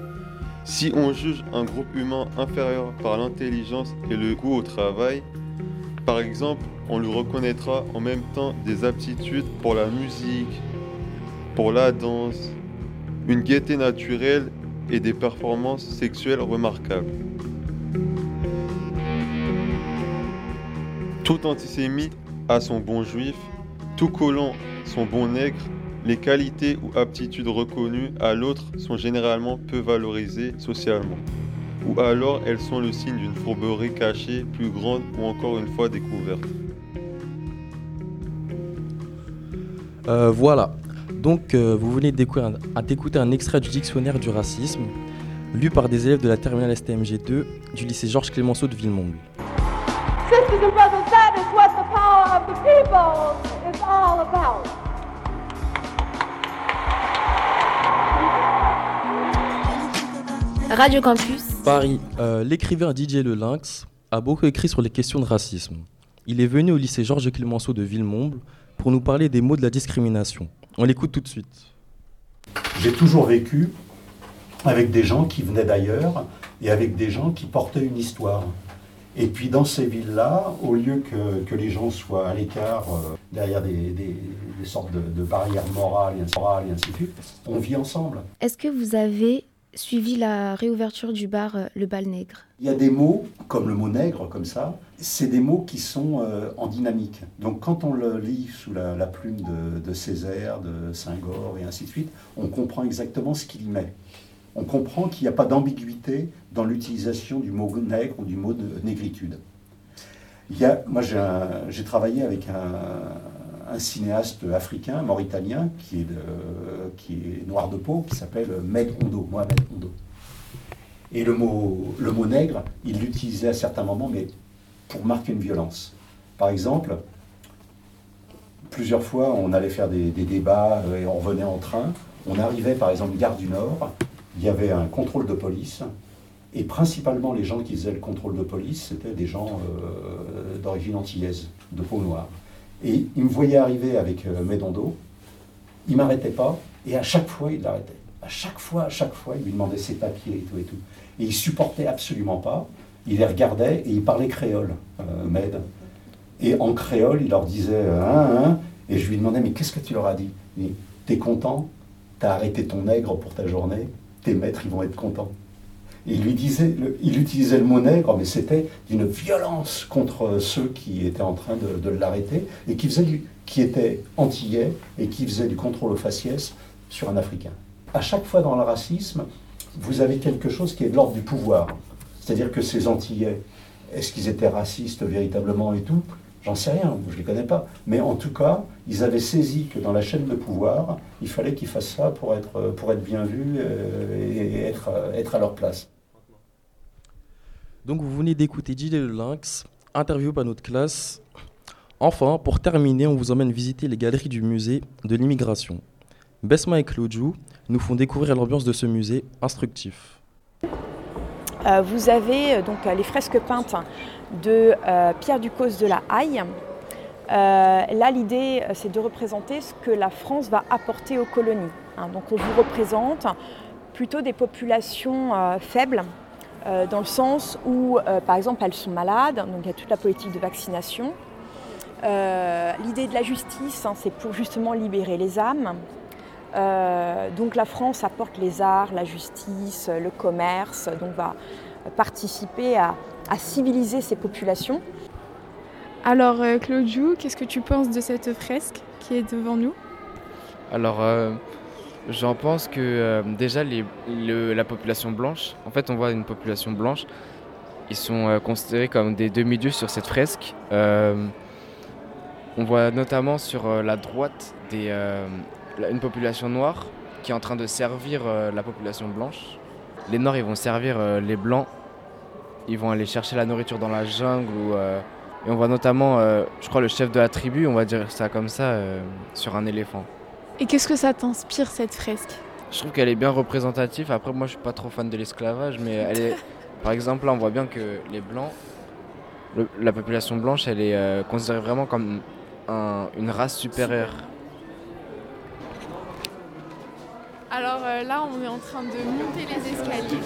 Si on juge un groupe humain inférieur par l'intelligence et le goût au travail, par exemple, on lui reconnaîtra en même temps des aptitudes pour la musique, pour la danse, une gaieté naturelle et des performances sexuelles remarquables. Tout antisémite a son bon juif, tout colon son bon nègre, les qualités ou aptitudes reconnues à l'autre sont généralement peu valorisées socialement, ou alors elles sont le signe d'une fourberie cachée, plus grande ou encore une fois découverte. Euh, voilà. Donc, euh, vous venez d'écouter un, extrait du dictionnaire du racisme, lu par des élèves de la terminale STMG2 du lycée Georges Clémenceau de Villemomble. Sisters and brothers, that is what the power of the people is all about. Radio Campus. Paris. Euh, l'écrivain Didier Le Lynx a beaucoup écrit sur les questions de racisme. Il est venu au lycée Georges Clémenceau de Villemomble pour nous parler des mots de la discrimination. On l'écoute tout de suite. J'ai toujours vécu avec des gens qui venaient d'ailleurs et avec des gens qui portaient une histoire. Et puis dans ces villes-là, au lieu que, que, les gens soient à l'écart, euh, derrière des, des, des, sortes de, de barrières morales et, ainsi, et ainsi de suite, on vit ensemble. Est-ce que vous avez suivi la réouverture du bar euh, Le Bal Nègre Il y a des mots, comme le mot nègre, comme ça, c'est des mots qui sont euh, en dynamique. Donc quand on le lit sous la, plume de, de, Césaire, de Saint-Gore et ainsi de suite, on comprend exactement ce qu'il y met. On comprend qu'il n'y a pas d'ambiguïté dans l'utilisation du mot nègre ou du mot de négritude. Il y a, moi j'ai travaillé avec un, un, cinéaste africain, mauritanien, qui est, noir de peau, qui s'appelle Med Ondo, Mohamed Ondo. Et le mot, le mot nègre, il l'utilisait à certains moments, mais pour marquer une violence. Par exemple, plusieurs fois, on allait faire des, débats et on revenait en train. On arrivait, par exemple, gare du Nord, il y avait un contrôle de police. Et principalement, les gens qui faisaient le contrôle de police, c'était des gens euh, d'origine antillaise, de peau noire. Et ils me voyaient arriver avec euh, mes dondos, ils ne m'arrêtaient pas, et à chaque fois, ils l'arrêtaient. À chaque fois, à chaque fois, ils lui demandaient ses papiers et tout et tout. Et ils supportaient absolument pas. Ils les regardaient et ils parlaient créole, euh, Med. Et en créole, il leur disait hein, hein, et je lui demandais mais qu'est-ce que tu leur as dit T'es content? T'as arrêté ton nègre pour ta journée? Tes maîtres, ils vont être contents. Il lui disait, il utilisait le mot nègre, mais c'était d'une violence contre ceux qui étaient en train de, l'arrêter et qui, faisait du, qui étaient antillais et qui faisaient du contrôle au faciès sur un Africain. À chaque fois dans le racisme, vous avez quelque chose qui est de l'ordre du pouvoir. C'est-à-dire que ces Antillais, est-ce qu'ils étaient racistes véritablement et tout? J'en sais rien, je ne les connais pas. Mais en tout cas, ils avaient saisi que dans la chaîne de pouvoir, il fallait qu'ils fassent ça pour être, pour être bien vus euh, et être, être à leur place. Donc vous venez d'écouter Didier Le Lynx, interview par notre classe. Enfin, pour terminer, on vous emmène visiter les galeries du musée de l'immigration. Besma et Claudiou nous font découvrir l'ambiance de ce musée instructif. Euh, vous avez euh, donc les fresques peintes de euh, Pierre Ducos de la Haye. Euh, là, l'idée, c'est de représenter ce que la France va apporter aux colonies. Hein. Donc, on vous représente plutôt des populations euh, faibles, euh, dans le sens où, euh, par exemple, elles sont malades, donc il y a toute la politique de vaccination. l'idée de la justice, hein, c'est pour justement libérer les âmes. donc, la France apporte les arts, la justice, le commerce, donc va participer à, à civiliser ces populations. Alors euh, Claude qu'est-ce que tu penses de cette fresque qui est devant nous? Alors euh, j'en pense que euh, déjà la population blanche, en fait on voit une population blanche, ils sont euh, considérés comme des demi-dieux sur cette fresque. Euh, on voit notamment sur la droite une population noire qui est en train de servir la population blanche. Les noirs ils vont servir les blancs ils vont aller chercher la nourriture dans la jungle. Et on voit notamment, je crois, le chef de la tribu, on va dire ça comme ça, sur un éléphant. Et qu'est-ce que ça t'inspire, cette fresque? Je trouve qu'elle est bien représentative. Après, moi, je suis pas trop fan de l'esclavage, mais elle est... par exemple, là, on voit bien que les Blancs, le, la population blanche, elle est euh, considérée vraiment comme un, une race supérieure. Alors euh, là, on est en train de monter les escaliers.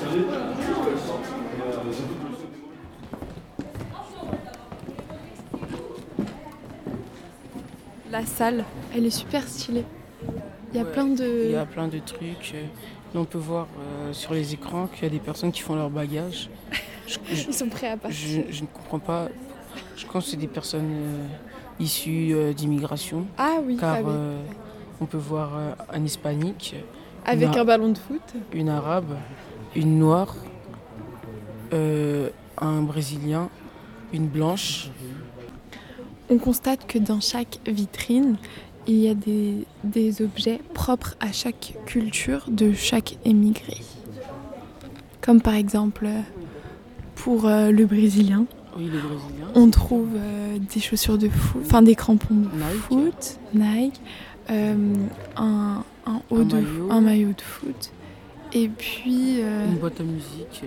La salle, elle est super stylée. Il y a Ouais, plein de... Il y a plein de trucs. euh, On peut voir euh, sur les écrans qu'il y a des personnes qui font leur bagage. Je- je- Ils sont prêts à partir. Je, je ne comprends pas Je pense que c'est des personnes euh, issues euh, d'immigration. Ah oui, Car ah oui. on peut voir un hispanique. Avec un ballon de foot. Une arabe, une noire, un brésilien, une blanche. On constate que dans chaque vitrine, il y a des, des objets propres à chaque culture de chaque émigré. Comme par exemple, pour euh, le brésilien, Oui, le brésilien. on trouve euh, des chaussures de foot, enfin des crampons de Nike. foot, Nike, euh, un, un haut Un de maillot. un maillot de foot, et puis Une boîte à musique.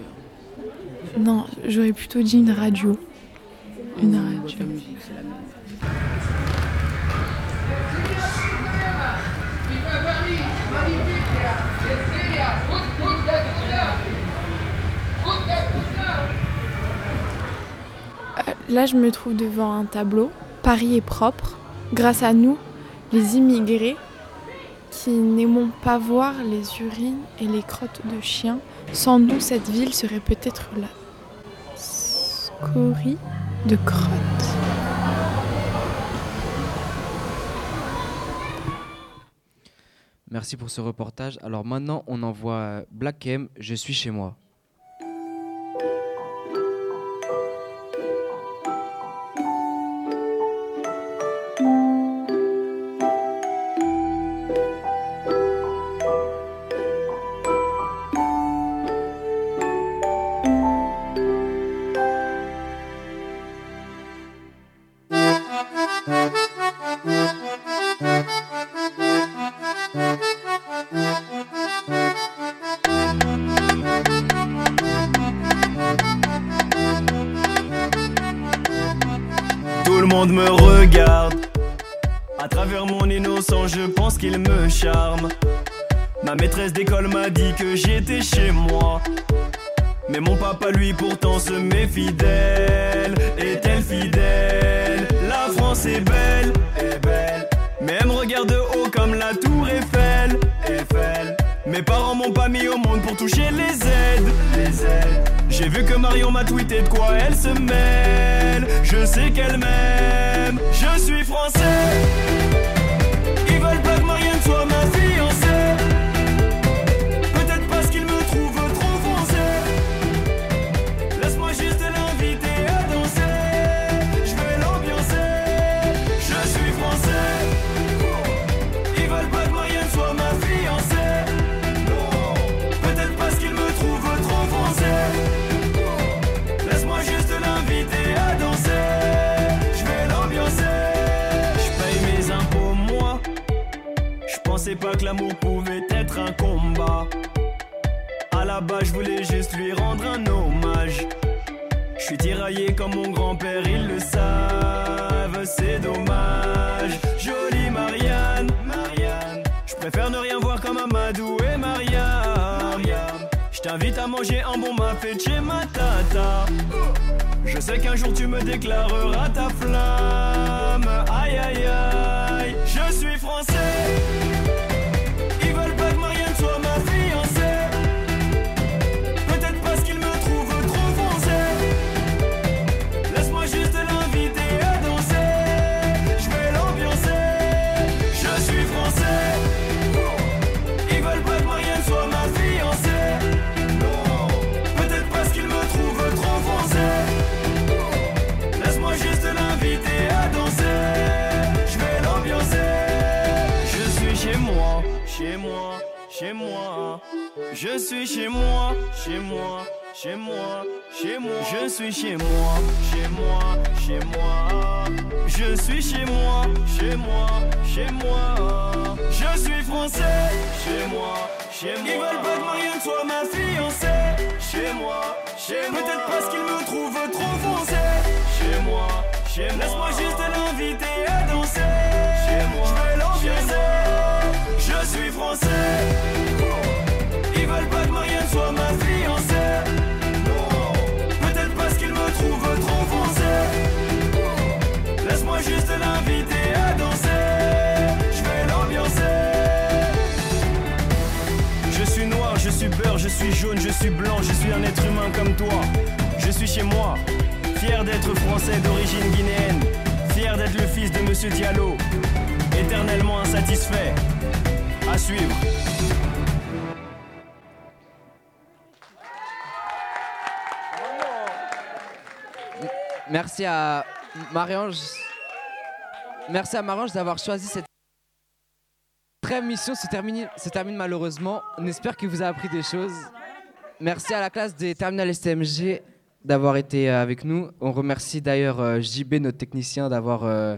non, j'aurais plutôt dit une radio, une Une radio. boîte à musique, c'est la même. Là, je me trouve devant un tableau. Paris est propre. Grâce à nous, les immigrés, qui n'aimons pas voir les urines et les crottes de chiens, sans nous, cette ville serait peut-être la scorie de crottes. Merci pour ce reportage. Alors maintenant, on envoie Black M, Je suis chez moi. Qu'il me charme. Ma maîtresse d'école m'a dit que j'étais chez moi. Mais mon papa, lui, pourtant se méfie d'elle. Est-elle fidèle? La France est belle, est belle. Mais elle me regarde de haut comme la tour Eiffel, Eiffel. Mes parents m'ont pas mis au monde pour toucher les aides, les aides. J'ai vu que Marion m'a tweeté de quoi elle se mêle. Je sais qu'elle m'aime. Je suis français. Que l'amour pouvait être un combat. À la base, je voulais juste lui rendre un hommage. Je suis tiraillé comme mon grand-père, ils le savent, c'est dommage. Jolie Marianne, Marianne. Je préfère ne rien voir comme Amadou et Mariam. Je t'invite à manger un bon mafé chez ma tata. Je sais qu'un jour tu me déclareras ta flamme. Aïe aïe aïe, Je suis chez moi, chez moi, chez moi, chez moi. Je suis chez moi, chez moi, chez moi. Je suis chez moi, chez moi, chez moi. Je suis français, chez moi, chez moi. Ils veulent pas que Marianne soit ma fiancée. Chez moi, chez moi. Peut-être parce qu'ils me trouvent trop foncé. Chez moi, chez moi. Laisse-moi juste l'inviter à danser. Chez moi, je vais l'ambiancer. Je suis français. Veulent pas que Marianne soit ma fiancée. Peut-être parce qu'ils me trouvent trop foncé. Laisse-moi juste l'inviter à danser. Je vais l'ambiancer. Je suis noir, je suis beurre, je suis jaune, je suis blanc, je suis un être humain comme toi. Je suis chez moi, Fier d'être français d'origine guinéenne. Fier d'être le fils de Monsieur Diallo. Éternellement insatisfait. À suivre. Merci à Marie-Ange. Merci à Marie-Ange d'avoir choisi cette très mission se termine, se termine malheureusement. On espère que vous avez appris des choses. Merci à la classe des terminales STMG d'avoir été euh, avec nous. On remercie d'ailleurs euh, JB, notre technicien, d'avoir euh,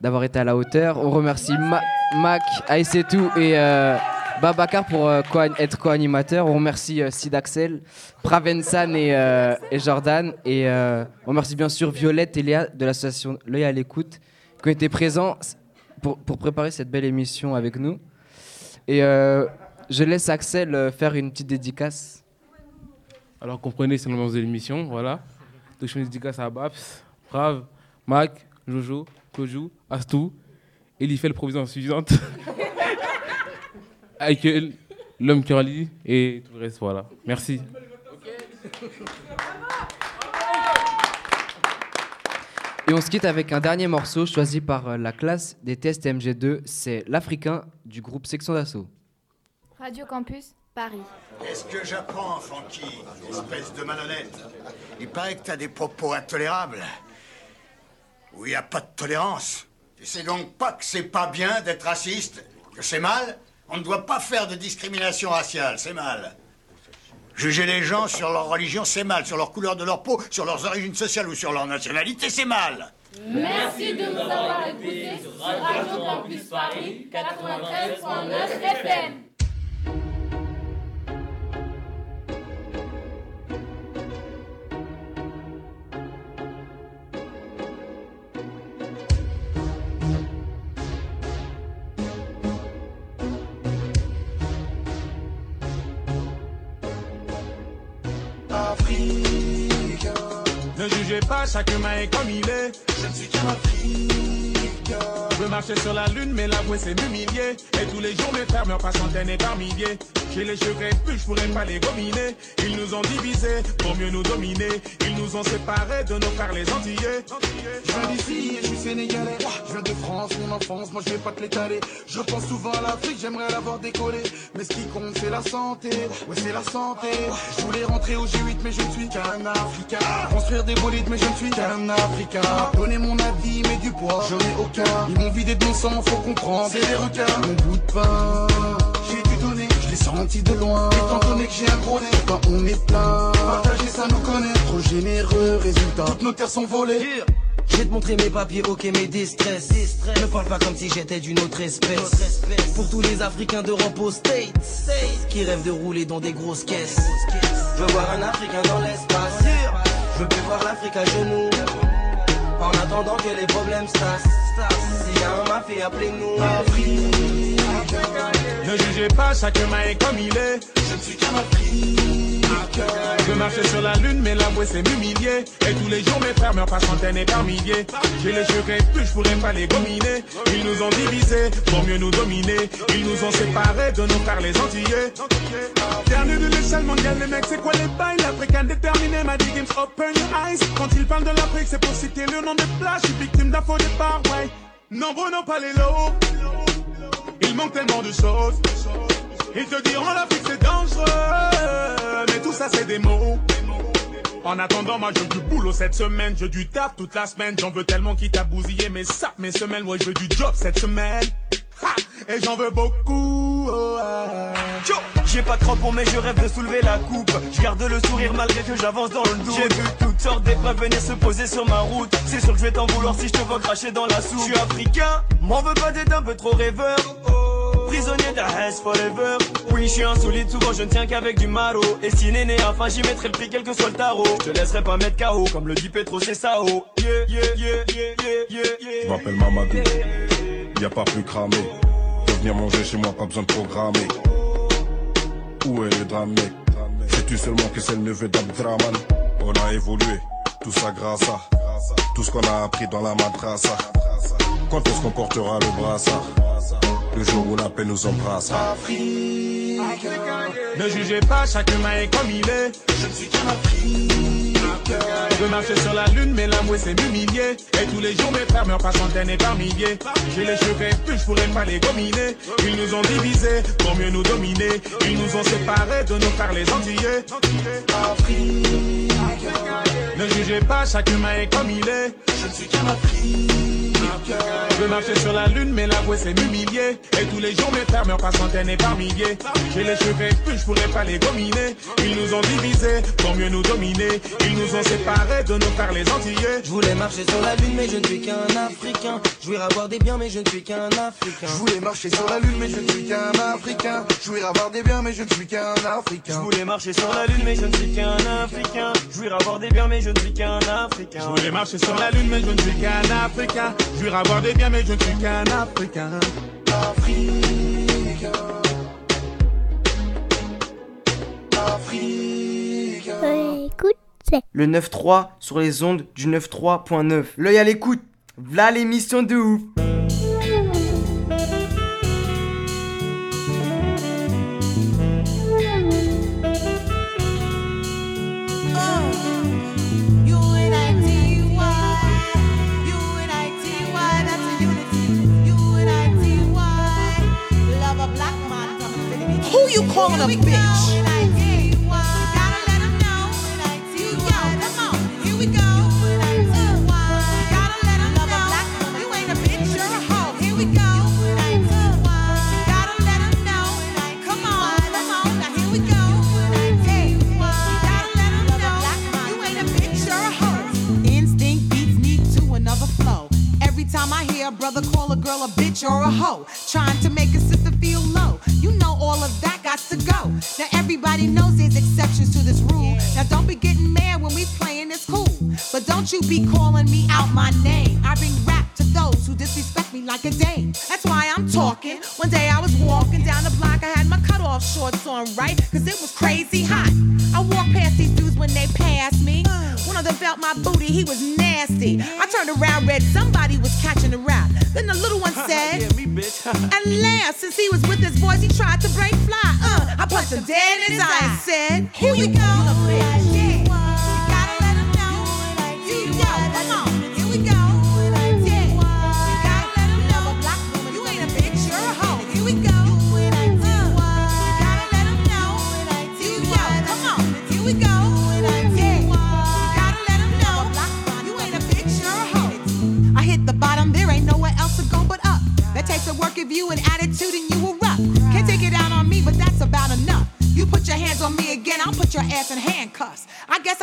d'avoir été à la hauteur. On remercie Ma- Mac, Aïssetou et euh, Babacar pour euh, être co-animateur. On remercie euh, Sid Axel, Pravensan et, euh, et Jordan. Et euh, on remercie bien sûr Violette et Léa de l'association L'œil à l'écoute qui ont été présents pour, préparer cette belle émission avec nous. Et je laisse Axel faire une petite dédicace. Alors comprenez, c'est l'ambiance de l'émission, voilà. Donc je fais une dédicace à Babs, Brav, Mac, Jojo, Koju, Astou, Elifel, provision suffisante, Aikel, l'homme qui rallie et tout le reste, voilà. Merci. Et on se quitte avec un dernier morceau choisi par euh, la classe des tests MG2. C'est l'Africain du groupe Section d'Assaut. Radio Campus, Paris. Qu'est-ce que j'apprends, Francky Espèce de malhonnête. Il paraît que t'as des propos intolérables. Où il n'y a pas de tolérance. Tu sais donc pas que c'est pas bien d'être raciste Que c'est mal On ne doit pas faire de discrimination raciale, c'est mal. Juger les gens sur leur religion, c'est mal. Sur leur couleur de leur peau, sur leurs origines sociales ou sur leur nationalité, c'est mal. Merci de nous avoir écoutés sur Radio Paris 93.9 FM. Ne jugez pas chaque humain est comme il est. Je ne suis qu'un Africain. Je veux marcher sur la lune, mais l'avouer c'est m'humilier. Et tous les jours mes frères meurent par centaines et par milliers. J'ai les cheveux crépus, je pourrais pas les gominer. Ils nous ont divisés pour mieux nous dominer. Ils nous ont séparés de nos frères les Antillais. Je viens d'ici et je suis sénégalais. Je viens de France, mon enfance, moi je vais pas te l'étaler. Je pense souvent à l'Afrique, j'aimerais l'avoir décollé. Mais ce qui compte, c'est la santé. Ouais, c'est la santé. Je voulais rentrer au G8, mais je ne suis qu'un Africain. Construire des bolides, mais je ne suis qu'un Africain. Donner mon avis, mais du poids, j'en ai aucun. Ils m'ont vidé de mon sang, faut comprendre. C'est des requins. Mon bout de pain, j'ai dû donner. Je l'ai senti de loin. Étant donné que j'ai un gros nez, quand on est plein. Partager ça nous connaît. Trop généreux, résultat. Toutes nos terres sont volées. Je vais te montrer mes papiers, ok, mes distress. Ne parle pas comme si j'étais d'une autre espèce. Pour tous les Africains d'Europe aux States, qui rêvent de rouler dans des grosses caisses. Je veux voir un Africain dans l'espace. Je veux plus voir l'Afrique à genoux. En attendant que les problèmes se tassent. S'il y a un mafia, appelez-nous. Ne jugez pas chaque est comme il est. Je ne suis qu'un Africain. Je marcher sur la lune, mais l'avouer c'est m'humilier. Et tous les jours mes frères meurent par centaines et par milliers. J'ai les cheveux crépus, je pourrais pas les gominer. Ils nous ont divisés pour mieux nous dominer. Ils nous ont séparés de nos frères les Antillais. Dernier de l'échelle mondiale, les mecs, c'est quoi les bails? L'Africain déterminé m'a Games, open your eyes. Quand ils parlent de l'Afrique, c'est pour citer le nom des plages. Je suis victime d'un faux départ, ouais. Nombreux n'ont pas les lots. Il manque tellement de choses. Ils te diront l'Afrique c'est dangereux. Mais tout ça c'est des mots. En attendant, moi je du boulot cette semaine. Je du taf toute la semaine. J'en veux tellement qui t'a bousillé mes sacs, mes semelles. Ouais, je veux du job cette semaine. Ha Et j'en veux beaucoup. oh, J'ai pas de crampons mais je rêve de soulever la coupe Je garde le sourire malgré que j'avance dans le doute J'ai vu toutes sortes d'épreuves venir se poser sur ma route C'est sûr que je vais t'en vouloir si je te vois cracher dans la soupe Je suis africain, m'en veux pas d'être un peu trop rêveur Prisonnier de la forever. Oui je suis insolite, souvent je ne tiens qu'avec du maro Et si néné enfin j'y mettrai le prix quel que soit le tarot. Je laisserai pas mettre KO comme le dit Petro c'est Sao Yeah yeah yeah yeah yeah yeah Je m'appelle Mamadou, y a pas plus cramé. Peux venir manger chez moi, pas besoin de programmer. Où est le drame, Sais-tu seulement que c'est le neveu d'Abdraman? On a évolué, tout ça grâce à tout ce qu'on a appris dans la madrasa. Quand est-ce qu'on portera le brassard? Le jour où la paix nous embrassera. Ne jugez pas, chaque humain est comme il est. Je ne suis qu'un Africain. Je veux marcher sur la lune, mais l'amour c'est m'humilier. Et tous les jours mes frères meurent par centaines et par milliers. J'ai les cheveux plus, je pourrais pas les gominer. Ils nous ont divisés pour mieux nous dominer. Ils nous ont séparés de nos frères les Antillais. Ne jugez pas, chaque humain est comme il est. Je ne suis qu'un. Je veux marcher sur la lune, mais la voix c'est m'humilier. Et tous les jours mes frères meurent par centaines et par milliers. J'ai les cheveux plus, je pourrais pas les gominer. Ils nous ont divisés pour mieux nous dominer. Ils nous ont séparés de nos frères les Antillais. Je voulais marcher sur la lune, mais je ne suis qu'un Africain. Jouir avoir des biens, mais je ne suis qu'un Africain. Je voulais marcher sur la lune, mais je ne suis qu'un Africain. Jouir avoir des biens, mais je ne suis qu'un Africain. Je voulais marcher sur la lune, mais je ne suis qu'un Africain. Jouir avoir des biens, mais je ne suis qu'un Africain. Je voulais marcher sur la lune, mais je ne suis qu'un Africain. Jouir avoir des biens, mais je ne suis qu'un Africain. Africain. Le 9-3 sur les ondes du 9-3.9. L'œil à l'écoute. V'là l'émission de ouf. You calling a bitch? A brother call a girl a bitch or a hoe, trying to make a sister feel low. You know all of that got to go. Now everybody knows there's exceptions to this rule. Now don't be getting mad when we playing this cool. But don't you be calling me out my name. I bring rap to those who disrespect me like a dame. That's why I'm talking. One day I was walking down the block, I had my cutoff shorts on, right? Cause it was crazy hot. I walked past these when they passed me. One of them felt my booty, he was nasty. I turned around, read somebody was catching a rap. Then the little one said, Yeah, me, bitch. and laughed since he was with his voice, he tried to break fly. Uh, I punched him dead in his eye and said, Here we go. Ass in handcuffs. I guess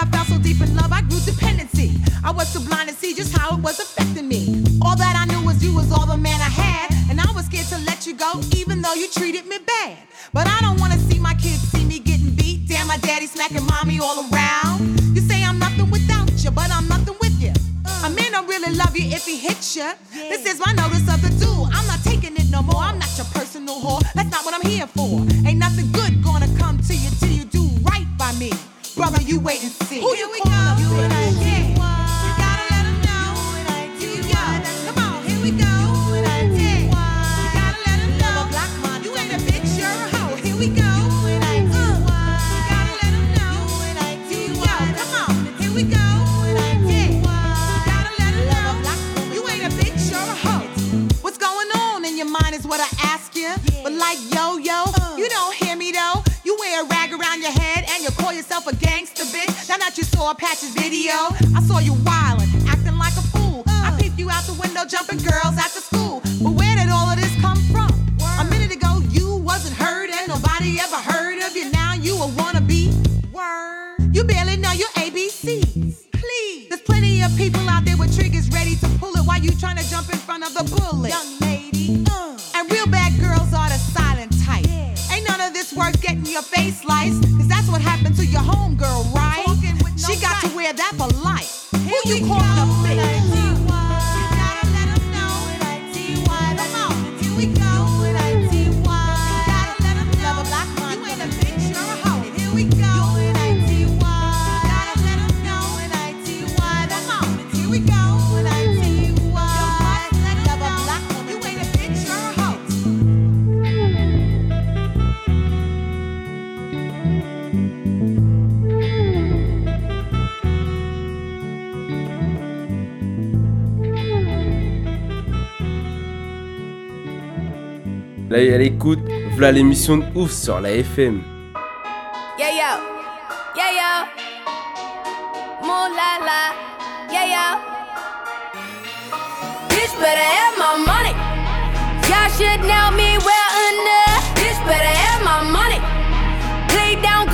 à l'écoute. Voilà l'émission de ouf sur la FM.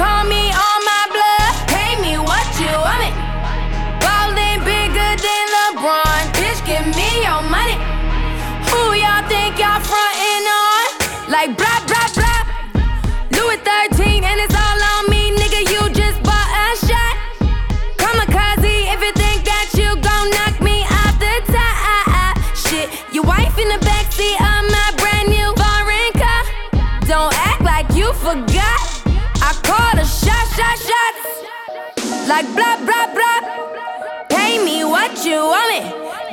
Know like blah blah blah. Louis 13 and it's all on me, nigga. You just bought a shot. Kamikaze, if you think that you gon' knock me off the top, shit. Your wife in the backseat of my brand new foreign car. Don't act like you forgot. I call a shot, shot, shot. Like blah blah blah. Pay me what you want me.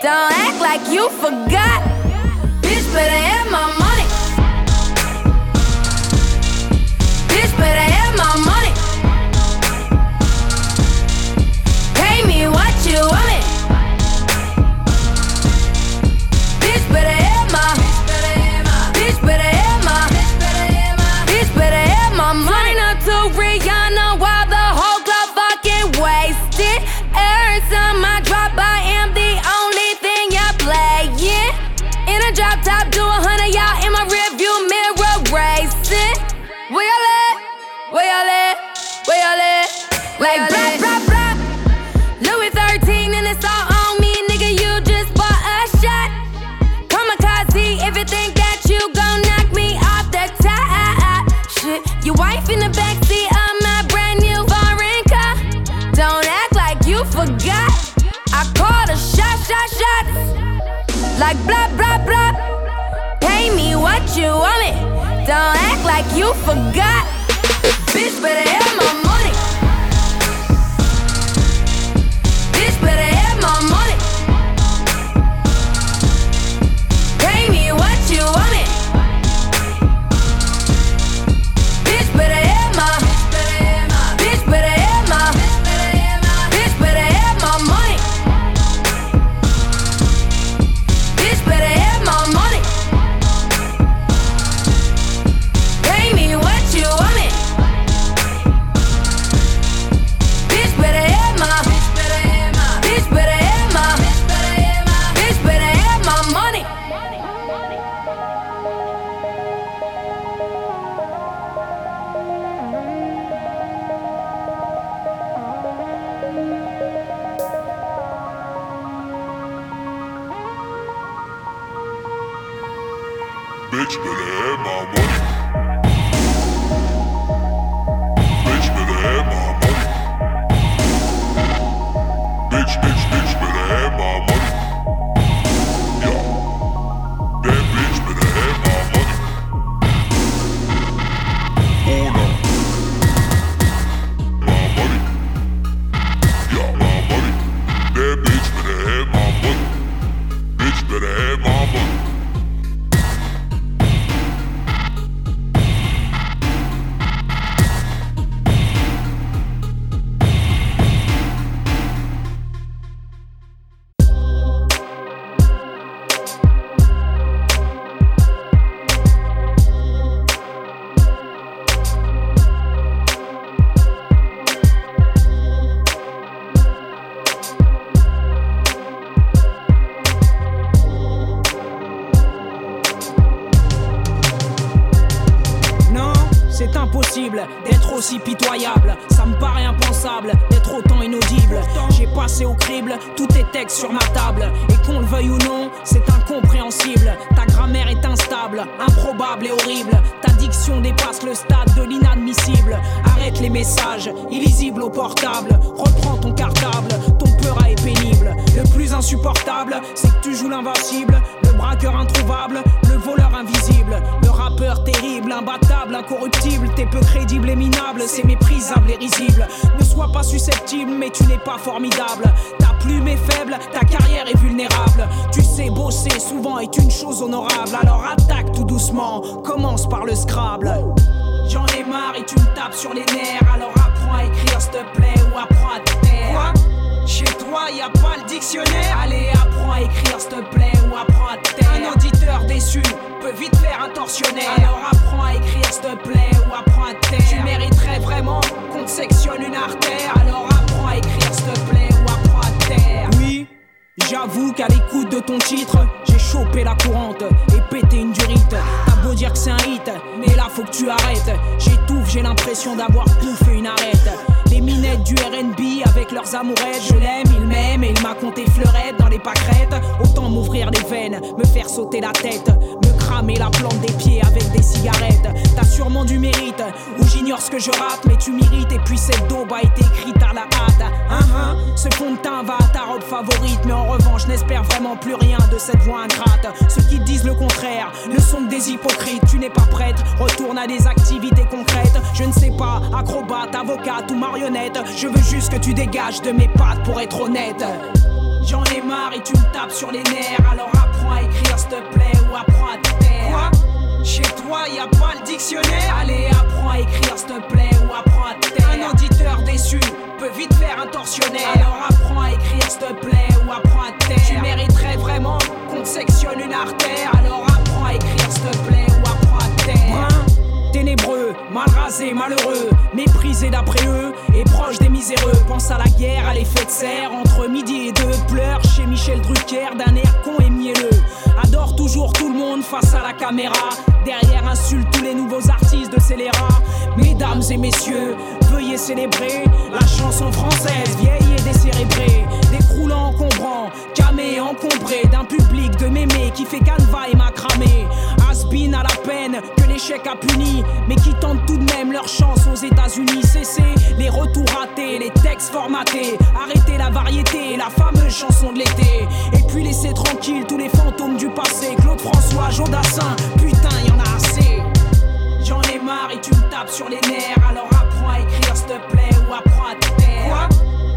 Don't act like you forgot. Bitch, better have my money. you want it. Don't act like you forgot. Bitch, better have my j'ai chopé la courante et pété une durite. T'as beau dire que c'est un hit, mais là faut que tu arrêtes. J'étouffe, j'ai l'impression d'avoir bouffé une arête. Les minettes du RB avec leurs amourettes, je l'aime, il m'aime et il m'a compté fleurette dans les pâquerettes. Autant m'ouvrir les veines, me faire sauter la tête, cramer la plante des pieds avec des cigarettes. T'as sûrement du mérite, ou j'ignore ce que je rate, mais tu mérites. Et puis cette daube a été écrite à la hâte. Hein, hein, ce fond de teint va à ta robe favorite, mais en revanche, n'espère vraiment plus rien de cette voix ingrate. Ceux qui disent le contraire ne sont des hypocrites. Tu n'es pas prête, retourne à des activités concrètes. Je ne sais pas, acrobate, avocate ou marionnette. Je veux juste que tu dégages de mes pattes pour être honnête. J'en ai marre et tu me tapes sur les nerfs. Alors apprends à écrire s'il te plaît apprends à te taire. Quoi? Chez toi y a pas le dictionnaire Allez apprends à écrire s'il te plaît ou apprends à te taire. Un auditeur déçu peut vite faire un tortionnaire. Alors apprends à écrire s'il te plaît ou apprends à te taire. Tu mériterais vraiment qu'on te sectionne une artère. Alors apprends à écrire s'il te plaît ou apprends à te taire. Ténébreux, mal rasé, malheureux, méprisé d'après eux et proche des miséreux. Pense à la guerre, à l'effet de serre entre midi et deux. Pleure chez Michel Drucker d'un air con et mielleux. Adore toujours tout le monde face à la caméra. Derrière insulte tous les nouveaux artistes de scélérat. Mesdames et messieurs, veuillez célébrer la chanson française vieille et décérébrée. Encombrant, camé, encombré d'un public de mémés qui fait canevas et macramé. Asbin à la peine que l'échec a puni, mais qui tentent tout de même leur chance aux États-Unis. Cesser les retours ratés, les textes formatés, arrêter la variété, la fameuse chanson de l'été. Et puis laisser tranquille tous les fantômes du passé. Claude François, Jodassin, putain, y en a assez. J'en ai marre et tu me tapes sur les nerfs. Alors apprends à écrire s'il te plaît ou apprends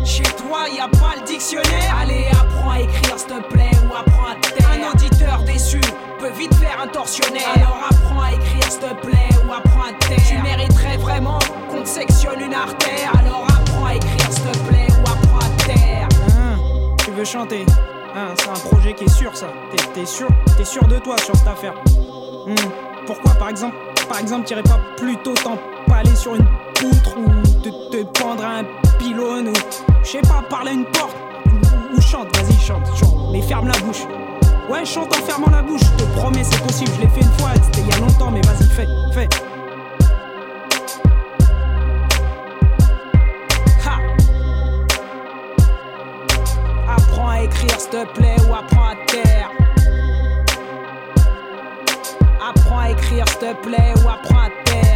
Chez toi y a pas le dictionnaire Allez apprends à écrire s'il te plaît ou apprends à taire. Un auditeur déçu peut vite faire un tortionnaire. Alors apprends à écrire s'il te plaît ou apprends à taire. Tu mériterais vraiment qu'on te sectionne une artère. Alors apprends à écrire s'il te plaît ou apprends à taire. tu veux chanter? Hein, c'est un projet qui est sûr ça. T'es, sûr T'es sûr de toi sur cette affaire? Hmm, Pourquoi par exemple Par exemple t'irais pas plutôt t'empaler sur une poutre ou te, te pendre à un pylône ou je sais pas parler à une porte ou, chante, vas-y chante, chante, mais ferme la bouche. Ouais chante en fermant la bouche, je te promets c'est possible, je l'ai fait une fois, c'était il y a longtemps mais vas-y fais, fais. Ha Apprends à écrire s'il te plaît ou apprends à taire. Apprends à écrire s'il te plaît ou apprends à taire.